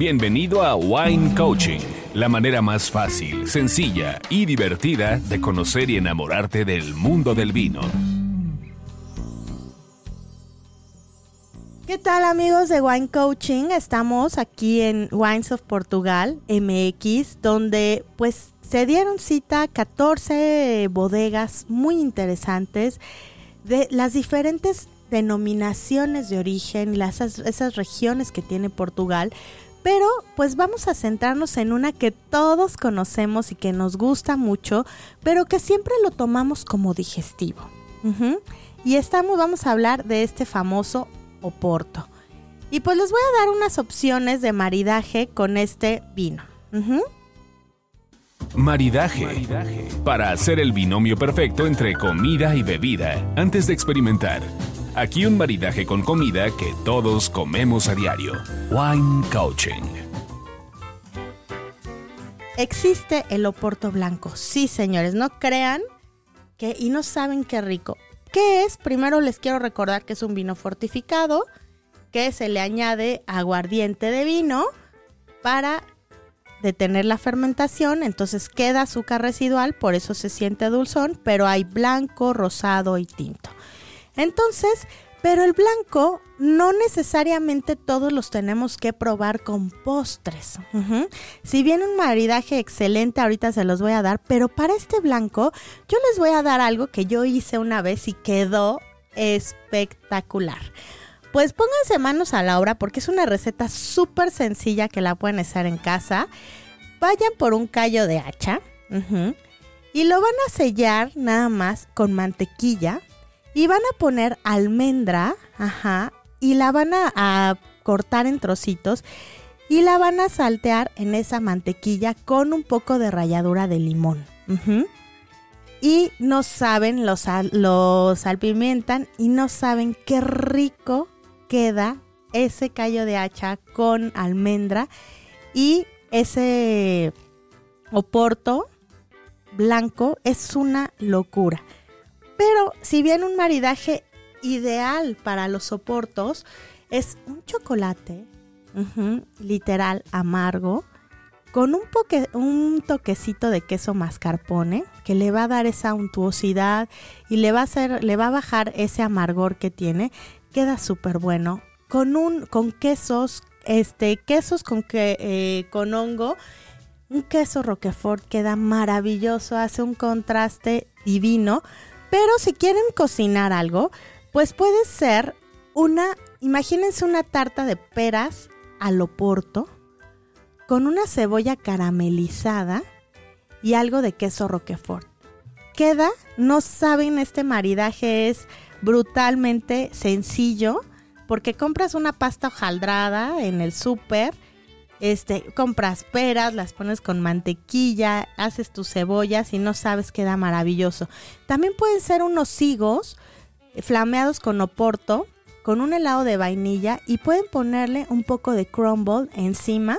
Bienvenido a Wine Coaching, la manera más fácil, sencilla y divertida de conocer y enamorarte del mundo del vino. ¿Qué tal amigos de Wine Coaching? Estamos aquí en Wines of Portugal, MX, donde pues se dieron cita 14 bodegas muy interesantes de las diferentes denominaciones de origen, las, esas regiones que tiene Portugal. Pero pues vamos a centrarnos en una que todos conocemos y que nos gusta mucho, pero que siempre lo tomamos como digestivo. Y estamos, vamos a hablar de este famoso Oporto. Y pues les voy a dar unas opciones de maridaje con este vino. Maridaje. Para hacer el binomio perfecto entre comida y bebida antes de experimentar. Aquí un maridaje con comida que todos comemos a diario. Wine Coaching. Existe el Oporto blanco. Sí, señores, no crean que y no saben qué rico. ¿Qué es? Primero les quiero recordar que es un vino fortificado, que se le añade aguardiente de vino para detener la fermentación, entonces queda azúcar residual, por eso se siente dulzón, pero hay blanco, rosado y tinto. Entonces, pero el blanco no necesariamente todos los tenemos que probar con postres. Si bien un maridaje excelente, ahorita se los voy a dar, pero para este blanco yo les voy a dar algo que yo hice una vez y quedó espectacular. Pues pónganse manos a la obra porque es una receta súper sencilla que la pueden hacer en casa. Vayan por un callo de hacha y lo van a sellar nada más con mantequilla y van a poner almendra, ajá, y la van a, cortar en trocitos y la van a saltear en esa mantequilla con un poco de ralladura de limón. Y no saben, los, los salpimentan y no saben qué rico queda ese callo de hacha con almendra y ese oporto blanco es una locura. Pero si bien un maridaje ideal para los soportos es un chocolate, literal amargo, con un, toquecito de queso mascarpone que le va a dar esa untuosidad y le va a bajar ese amargor que tiene, queda súper bueno. Con un, con quesos, este, quesos con eh, con hongo, un queso Roquefort queda maravilloso, hace un contraste divino pero si quieren cocinar algo, pues puede ser una, imagínense una tarta de peras al oporto con una cebolla caramelizada y algo de queso roquefort. Queda, no saben, este maridaje es brutalmente sencillo porque compras una pasta hojaldrada en el súper este, compras peras, las pones con mantequilla, haces tus cebollas y no sabes, queda maravilloso. También pueden ser unos higos flameados con oporto, con un helado de vainilla y pueden ponerle un poco de crumble encima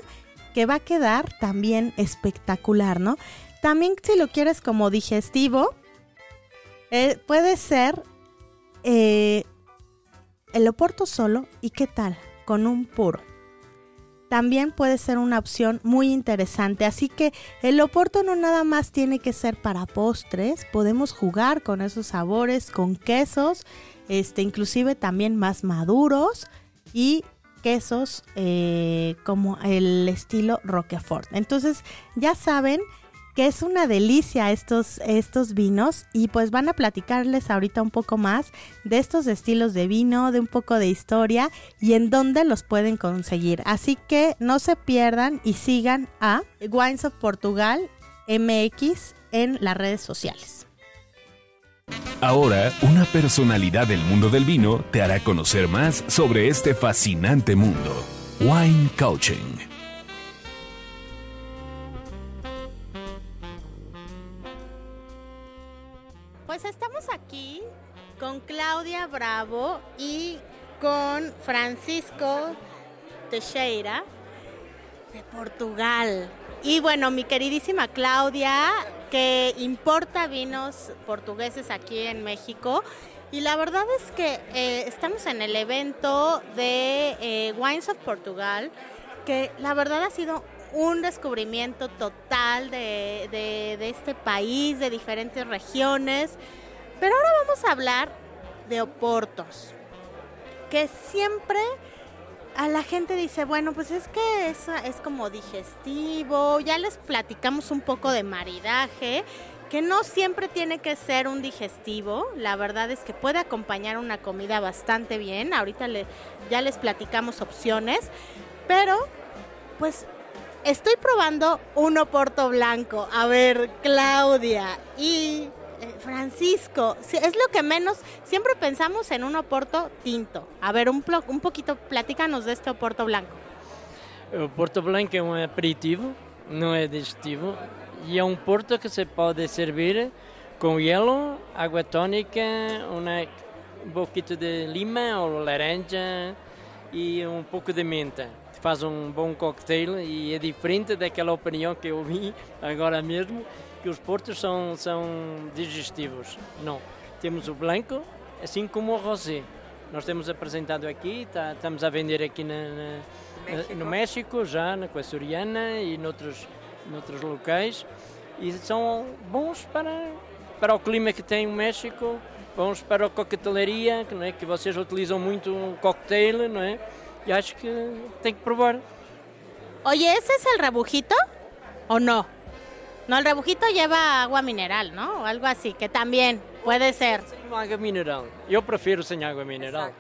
que va a quedar también espectacular, ¿no? También si lo quieres como digestivo, eh, puede ser eh, el oporto solo y qué tal con un puro también puede ser una opción muy interesante. Así que el oporto no nada más tiene que ser para postres, podemos jugar con esos sabores, con quesos, este, inclusive también más maduros y quesos eh, como el estilo Roquefort. Entonces ya saben es una delicia estos, estos vinos y pues van a platicarles ahorita un poco más de estos estilos de vino, de un poco de historia y en dónde los pueden conseguir. Así que no se pierdan y sigan a Wines of Portugal MX en las redes sociales. Ahora, una personalidad del mundo del vino te hará conocer más sobre este fascinante mundo. Wine Coaching. Pues estamos aquí con Claudia Bravo y con Francisco Teixeira de Portugal. Y bueno, mi queridísima Claudia, que importa vinos portugueses aquí en México. Y la verdad es que eh, estamos en el evento de eh, Wines of Portugal que la verdad ha sido un descubrimiento total de, de, este país, de diferentes regiones. Pero ahora vamos a hablar de oportos, que siempre a la gente dice, bueno, pues es que es, es como digestivo, ya les platicamos un poco de maridaje, que no siempre tiene que ser un digestivo, la verdad es que puede acompañar una comida bastante bien, ahorita ya les platicamos opciones, pero pues estoy probando un oporto blanco. A ver, Claudia y eh, Francisco, es lo que menos, siempre pensamos en un oporto tinto. A ver, un, un poquito, platícanos de este oporto blanco. O porto branco é um aperitivo, não é digestivo, e é um porto que se pode servir com gelo, água tónica, um pouquinho de lima ou laranja e um pouco de menta. Faz um bom cocktail e é diferente daquela opinião que eu vi agora mesmo, que os portos são, são digestivos. Não. Temos o branco, assim como o rosé. Nós temos apresentado aqui, tá, estamos a vender aqui na, na, México. no México, já na Coaçoriana e noutros, noutros locais. E são bons para, para o clima que tem o México, bons para a coquetelaria, não é? que vocês utilizam muito o cocktail, não é? Y acho que tengo que probar. Oye, ¿ese es el rebujito o no? No, el rebujito lleva agua mineral, ¿no? O algo así, que también puede ser. agua mineral. Yo prefiero sin agua mineral.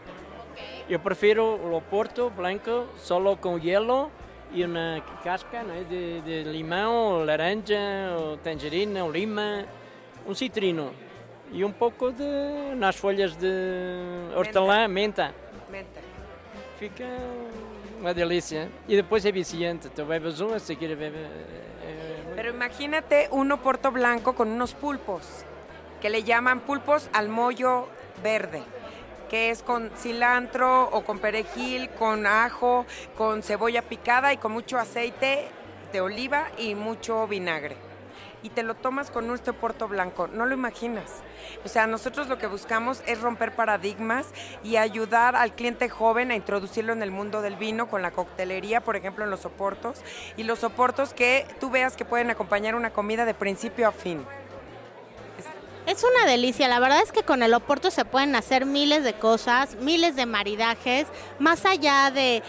Yo prefiero el oporto blanco solo con hielo y una casca de, de, limón, o laranja, o tangerina, o lima, un citrino y un poco de unas folhas de hortelã, menta. menta. Fica uma delícia. E depois é viciante. Bebes um, a seguir bebes. Pero imagínate un oporto blanco con unos pulpos, que le llaman pulpos al mollo verde, que es con cilantro o con perejil, con ajo, con cebolla picada y con mucho aceite de oliva y mucho vinagre y te lo tomas con nuestro porto blanco. No lo imaginas. O sea, nosotros lo que buscamos es romper paradigmas y ayudar al cliente joven a introducirlo en el mundo del vino con la coctelería, por ejemplo, en los soportos. Y los soportos que tú veas que pueden acompañar una comida de principio a fin. Es una delicia, la verdad es que con el oporto se pueden hacer miles de cosas, miles de maridajes, más allá de...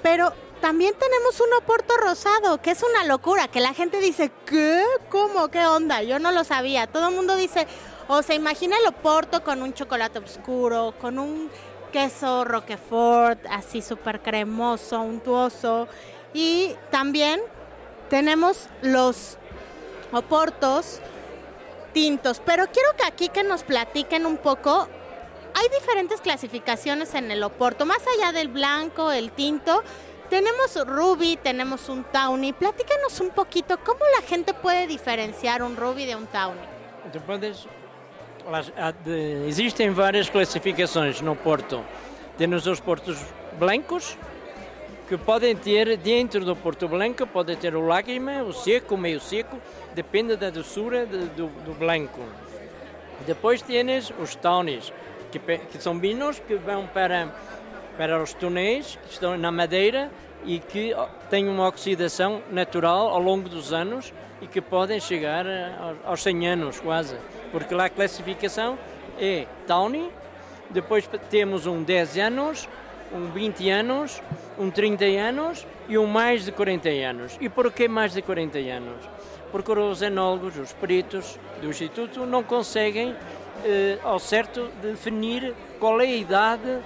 Pero también tenemos un oporto rosado, que es una locura, que la gente dice, ¿qué? ¿Cómo? ¿Qué onda? Yo no lo sabía. Todo el mundo dice, o se imagina el oporto con un chocolate oscuro, con un queso roquefort, así súper cremoso, untuoso. Y también tenemos los oportos tintos. Pero quiero que aquí que nos platiquen un poco. Hay diferentes clasificaciones en el oporto, más allá del blanco, el tinto tenemos Ruby, tenemos un Tawny. Platícanos un poquito cómo la gente puede diferenciar un Ruby de un Tawny. existem várias classificações no Porto. Temos os portos blancos, que podem ter dentro do Porto Branco, pode ter o lágrima, o seco, o meio seco, depende da doçura do, do, do branco. Depois tens os tawnies, que, que são vinhos que vão para para os túneis que estão na madeira e que têm uma oxidação natural ao longo dos anos e que podem chegar aos 100 anos quase, porque lá a classificação é Tawny, depois temos um 10 anos, um 20 anos, um 30 anos e um mais de 40 anos. E por que mais de 40 anos? Porque os enólogos, os peritos do Instituto não conseguem eh, ao certo definir qual é a idade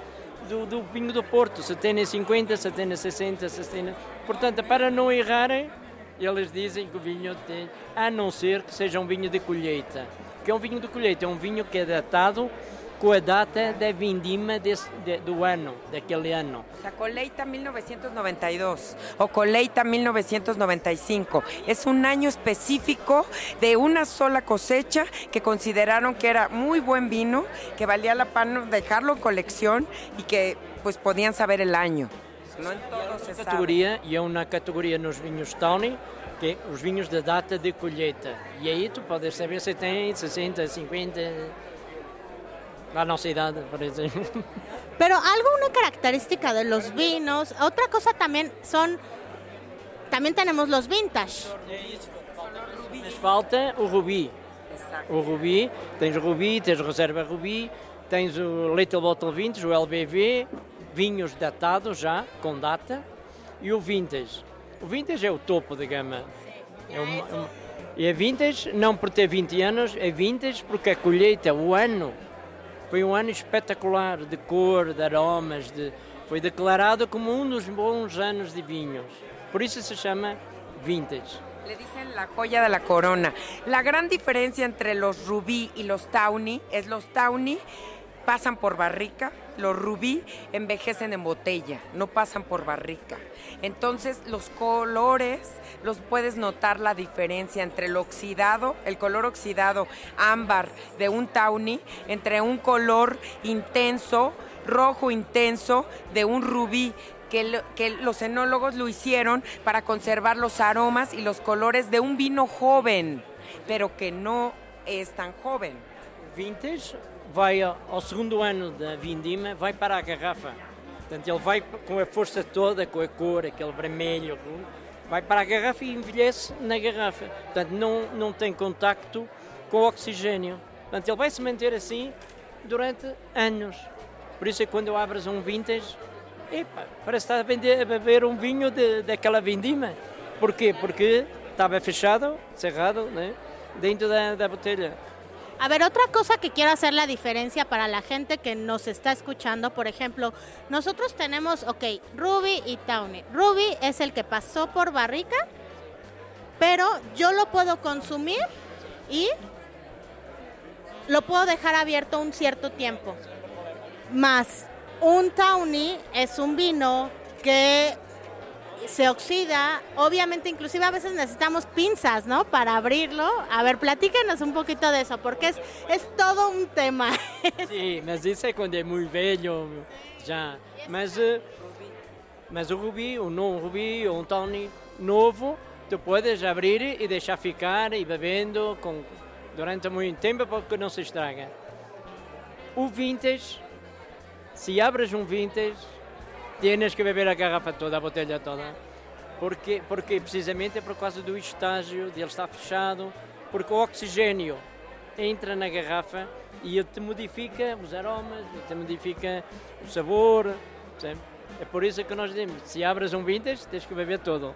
do, do vinho do Porto, se tem 50, se tem 60, se tem... Portanto, para não errarem, eles dizem que o vinho tem, a não ser que seja um vinho de colheita. Que é um vinho de colheita, é um vinho que é datado com a data da vindima desse, de, do ano, daquele ano. A colheita 1992 o colheita 1995 es un año específico de una sola cosecha que consideraron que era muy buen vino, que valía la pena dejarlo en colección y que pues podían saber el año. No en se categoria, sabe. E é uma categoria nos vinhos Tawny, que é os vinhos da data de colheita. E aí tu podes saber se tem 60, 50 La nossa idade, por exemplo. Pero algo, una característica de los vinos, otra cosa también son, también tenemos los vintage. Mas falta o rubi. O rubi, tens o rubi, tens reserva rubi, tens o Little Bottle Vintage, o LBV, vinhos datados já, com data, e o vintage. O vintage é o topo da gama. É uma- uma- e é vintage não por ter 20 anos, é vintage porque a colheita, o ano, foi um ano espetacular de cor, de aromas, de, foi declarado como um dos bons anos de vinhos. Por isso se chama vintage. Le dicen la joya de la corona. La gran diferencia entre los rubí y los tawny es los tawny pasan por barrica, los rubí envejecen en botella, no pasan por barrica. Entonces los colores, los puedes notar la diferencia entre el oxidado, el color oxidado ámbar de un tawny, entre un color intenso, rojo intenso de un rubí que, lo- los enólogos lo hicieron para conservar los aromas y los colores de un vino joven, pero que no es tan joven. Vintage vai ao segundo ano da vindima, vai para a garrafa. Portanto, ele vai com a força toda, com a cor, aquele vermelho, vai para a garrafa e envelhece na garrafa. Portanto, não, não tem contacto com o oxigênio. Portanto, ele vai se manter assim durante anos. Por isso é que quando abres um vintage, epa, parece está a, vender, a beber um vinho de, daquela vindima. Porquê? Porque estava fechado, cerrado, né? dentro da, da botelha. A ver, otra cosa que quiero hacer la diferencia para la gente que nos está escuchando, por ejemplo, nosotros tenemos, ok, Ruby y Tawny. Ruby es el que pasó por barrica, pero yo lo puedo consumir y lo puedo dejar abierto un cierto tiempo. Más un Tawny es un vino que se oxida, obviamente inclusive a veces necesitamos pinzas, ¿no? Para abrirlo. A ver, platíquenos un poquito de eso, porque es, es todo un tema. Sim, mas isso é quando é muito velho, já. Mas, mas o rubi, o não rubi, ou um tawny novo, tu podes abrir e deixar ficar e bebendo com, durante muito tempo porque não se estraga. O vintage, se abres um vintage, tienes que beber a garrafa toda, a botella toda. Porque, porque precisamente por causa do estágio de ele estar fechado, porque o oxigênio entra na garrafa e ele te modifica os aromas, ele te modifica o sabor. É por isso que nós dizemos, se abres um vintage, tens que beber todo.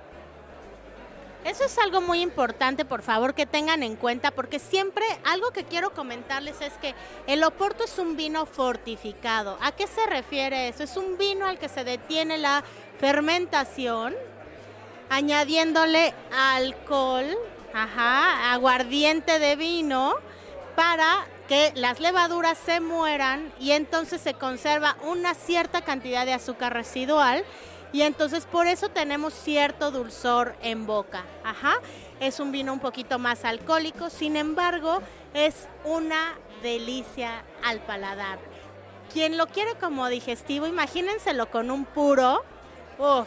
Eso es algo muy importante, por favor, que tengan en cuenta, porque siempre algo que quiero comentarles es que el Oporto es un vino fortificado. ¿A qué se refiere eso? Es un vino al que se detiene la fermentación, añadiéndole alcohol, ajá, aguardiente de vino, para que las levaduras se mueran y entonces se conserva una cierta cantidad de azúcar residual y entonces por eso tenemos cierto dulzor en boca. Ajá. Es un vino un poquito más alcohólico, sin embargo, es una delicia al paladar. Quien lo quiere como digestivo, imagínenselo con un puro. Uf,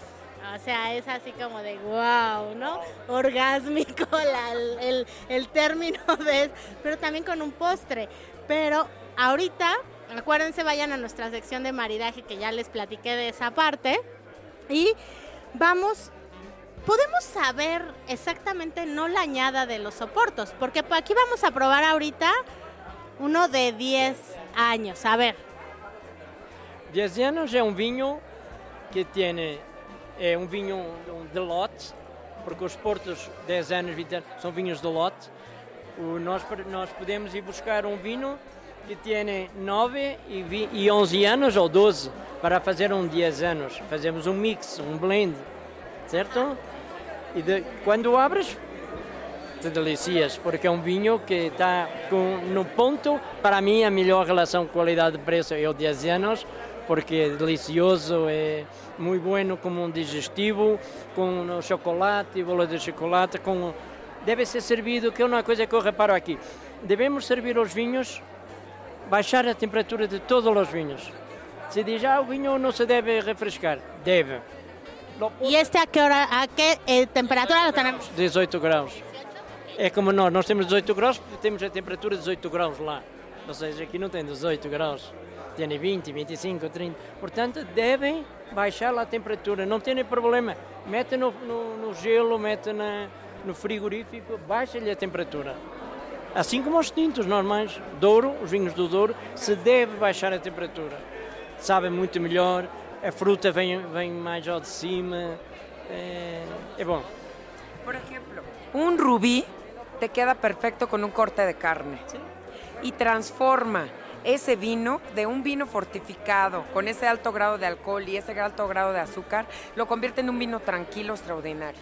o sea, es así como de wow, ¿no? Orgásmico la- el, el término de... Pero también con un postre. Pero ahorita, acuérdense, vayan a nuestra sección de maridaje que ya les platiqué de esa parte. Y vamos, podemos saber exactamente no la añada de los soportos, porque aquí vamos a probar ahorita uno de 10 años. A ver, 10 anos é um vinho que tem é um vinho de lote, porque os portos 10 anos, 20 anos são vinhos de lote. O, nós, nós podemos ir buscar um vinho que tem 9 e, vi- e 11 anos ou 12 para fazer um 10 anos. Fazemos um mix, um blend, certo? E de, quando abres, te delicias, porque é um vinho que está no ponto, para mim, a melhor relação qualidade-preço é o 10 anos, porque é delicioso, é muito bueno como um digestivo, com chocolate, bolo de chocolate, com... deve ser servido, que é uma coisa que eu reparo aqui, devemos servir os vinhos, baixar a temperatura de todos os vinhos. Se diz, ah, o vinho não se deve refrescar, deve. ¿y este a qué hora, a qué eh, temperatura lo tenemos? 18 graus. É como nós, nós temos 18 graus, porque temos a temperatura de 18 graus lá. Ou seja, aqui não tem 18 graus, tem 20, 25, 30. Portanto, devem baixar a temperatura, não tem problema. Mete no, no, no gelo, mete na, no frigorífico, baixa-lhe a temperatura. Assim como os tintos normais, Douro, os vinhos do Douro, se deve baixar a temperatura. Sabem muito melhor, a fruta vem, vem mais ao de cima, é, é bom. Por ejemplo, un rubí te queda perfecto con un corte de carne y transforma ese vino de un vino fortificado con ese alto grado de alcohol y ese alto grado de azúcar, lo convierte en un vino tranquilo, extraordinario.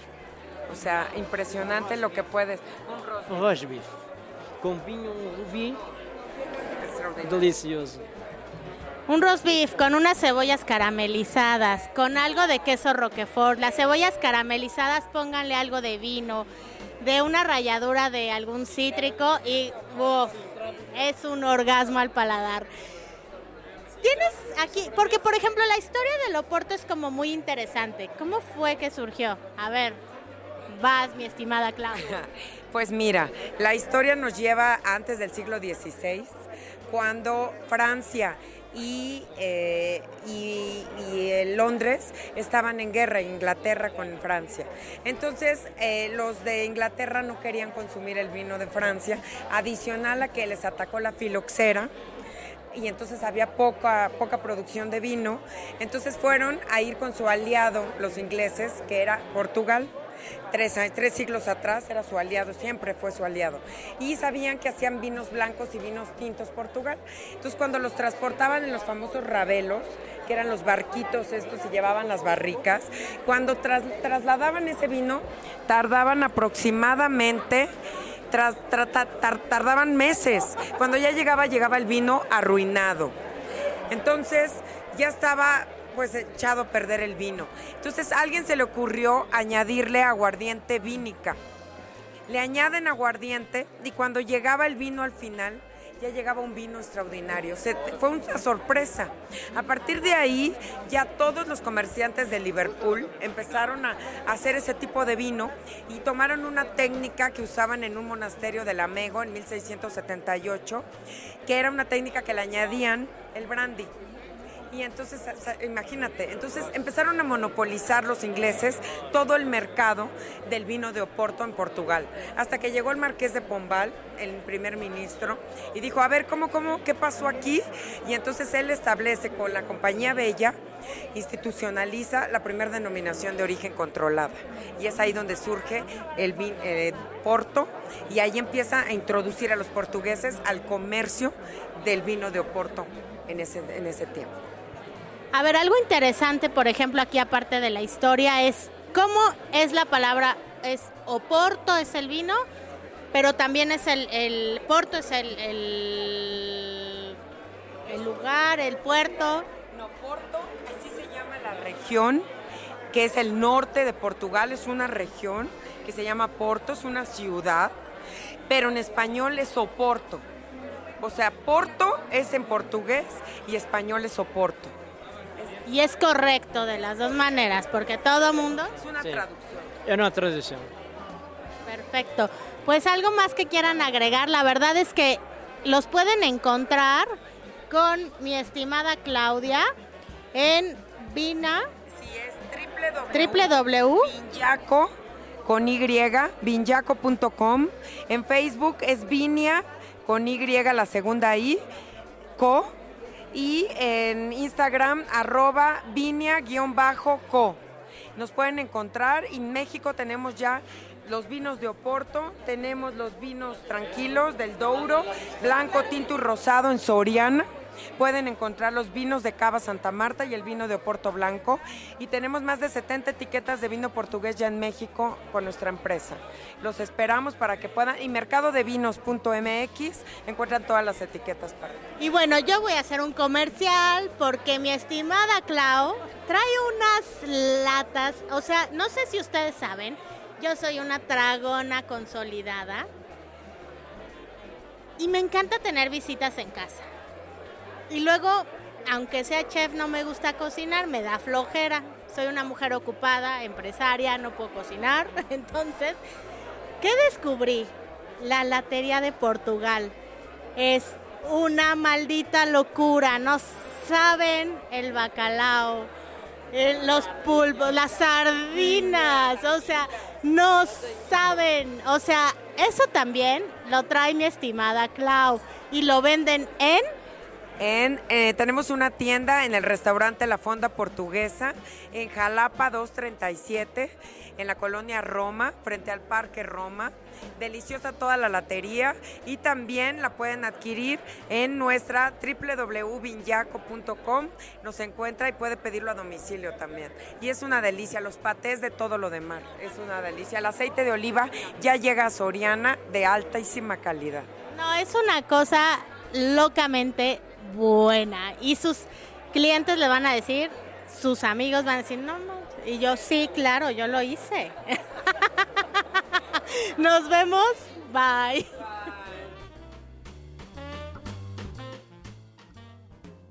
O sea, impresionante lo que puedes. Un roast Um roast beef com vinho rubim extraordinario. delicioso. Un roast beef con unas cebollas caramelizadas, con algo de queso roquefort. Las cebollas caramelizadas, pónganle algo de vino, de una ralladura de algún cítrico y uf, es un orgasmo al paladar. Tienes aquí, porque por ejemplo la historia del Oporto es como muy interesante. ¿Cómo fue que surgió? A ver, vas, mi estimada Claudia. Pues mira, la historia nos lleva antes del siglo XVI, cuando Francia y, eh, y- eh, Londres estaban en guerra, Inglaterra con Francia. Entonces, eh, los de Inglaterra no querían consumir el vino de Francia, adicional a que les atacó la filoxera y entonces había poca, poca producción de vino. Entonces fueron a ir con su aliado, los ingleses, que era Portugal. Tres, tres siglos atrás era su aliado, siempre fue su aliado. Y sabían que hacían vinos blancos y vinos tintos Portugal. Entonces cuando los transportaban en los famosos rabelos, que eran los barquitos estos y llevaban las barricas, cuando tras- trasladaban ese vino, tardaban aproximadamente tardaban meses. Cuando ya llegaba, llegaba el vino arruinado. Entonces ya estaba pues echado a perder el vino. Entonces a alguien se le ocurrió añadirle aguardiente vínica. Le añaden aguardiente y cuando llegaba el vino al final, ya llegaba un vino extraordinario. Fue una sorpresa. A partir de ahí, ya todos los comerciantes de Liverpool empezaron a hacer ese tipo de vino y tomaron una técnica que usaban en un monasterio de Lamego en 1678, que era una técnica que le añadían el brandy. Y entonces, imagínate, entonces empezaron a monopolizar los ingleses todo el mercado del vino de Oporto en Portugal, hasta que llegó el marqués de Pombal, el primer ministro, y dijo, a ver, ¿cómo, cómo, qué pasó aquí? Y entonces él establece con la compañía Bella, institucionaliza la primera denominación de origen controlada. Y es ahí donde surge el vin- eh, Porto, y ahí empieza a introducir a los portugueses al comercio del vino de Oporto en ese, en ese tiempo. A ver, algo interesante, por ejemplo, aquí aparte de la historia, es cómo es la palabra, es Oporto es el vino, pero también es el, el Porto es el, el, el lugar, el puerto. No, Porto, así se llama la región, que es el norte de Portugal, es una región que se llama Porto, es una ciudad, pero en español es Oporto. O sea, Porto es en portugués y español es Oporto. Y es correcto de las dos maneras, porque todo mundo... Es una Sí. traducción. É uma tradição. Perfecto. Pues algo más que quieran agregar, la verdad es que los pueden encontrar con mi estimada Claudia en Vina, Sí, es www. Vinyaco, con Y, vinyaco.com. En Facebook es Vinia, con Y, la segunda I, co. Y en Instagram, arroba vinia-co. Nos pueden encontrar. En México tenemos ya los vinos de Oporto, tenemos los vinos tranquilos del Douro, blanco, tinto y rosado en Soriana. Pueden encontrar los vinos de Cava Santa Marta y el vino de Oporto Blanco. Y tenemos más de 70 etiquetas de vino portugués ya en México con nuestra empresa. Los esperamos para que puedan. Y mercadodevinos.mx encuentran todas las etiquetas para. Y bueno, yo voy a hacer un comercial porque mi estimada Clau trae unas latas, o sea, no sé si ustedes saben, yo soy una tragona consolidada y me encanta tener visitas en casa. Y luego, aunque sea chef, no me gusta cocinar, me da flojera. Soy una mujer ocupada, empresaria, no puedo cocinar. Entonces, ¿qué descubrí? La latería de Portugal es una maldita locura. No saben el bacalao, eh, los pulpos, las sardinas. O sea, no saben. O sea, eso también lo trae mi estimada Clau. Y lo venden en eh, tenemos una tienda en el restaurante La Fonda Portuguesa, en Jalapa 237, en la colonia Roma, frente al Parque Roma. Deliciosa toda la latería y también la pueden adquirir en nuestra www.vinyaco.com. Nos encuentra y puede pedirlo a domicilio también. Y es una delicia, los patés de todo lo demás. Es una delicia. El aceite de oliva ya llega a Soriana de altísima calidad. No, es una cosa locamente buena. Y sus clientes le van a decir, sus amigos van a decir, no, no. Y yo, sí, claro, yo lo hice. Nos vemos. Bye.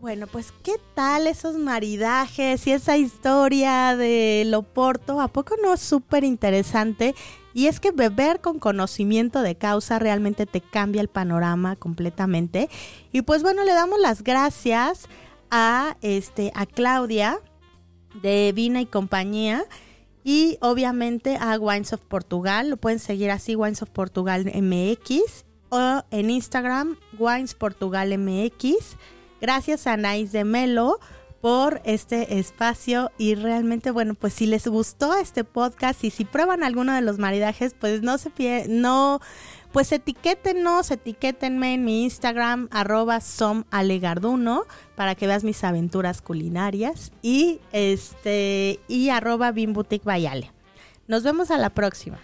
Bueno, pues qué tal esos maridajes y esa historia de Loporto, ¿a poco no es súper interesante? Y es que beber con conocimiento de causa realmente te cambia el panorama completamente. Y pues bueno, le damos las gracias a este a Claudia de Vina y compañía y obviamente a Wines of Portugal. Lo pueden seguir así Wines of Portugal MX o en Instagram Wines Portugal MX. Gracias a Nais de Melo por este espacio y realmente bueno pues si les gustó este podcast y si prueban alguno de los maridajes pues no se pierdan, no pues etiquétenos, etiquétenme en mi Instagram arroba somalegarduno para que veas mis aventuras culinarias y este y arroba bimboutique Nos vemos a la próxima.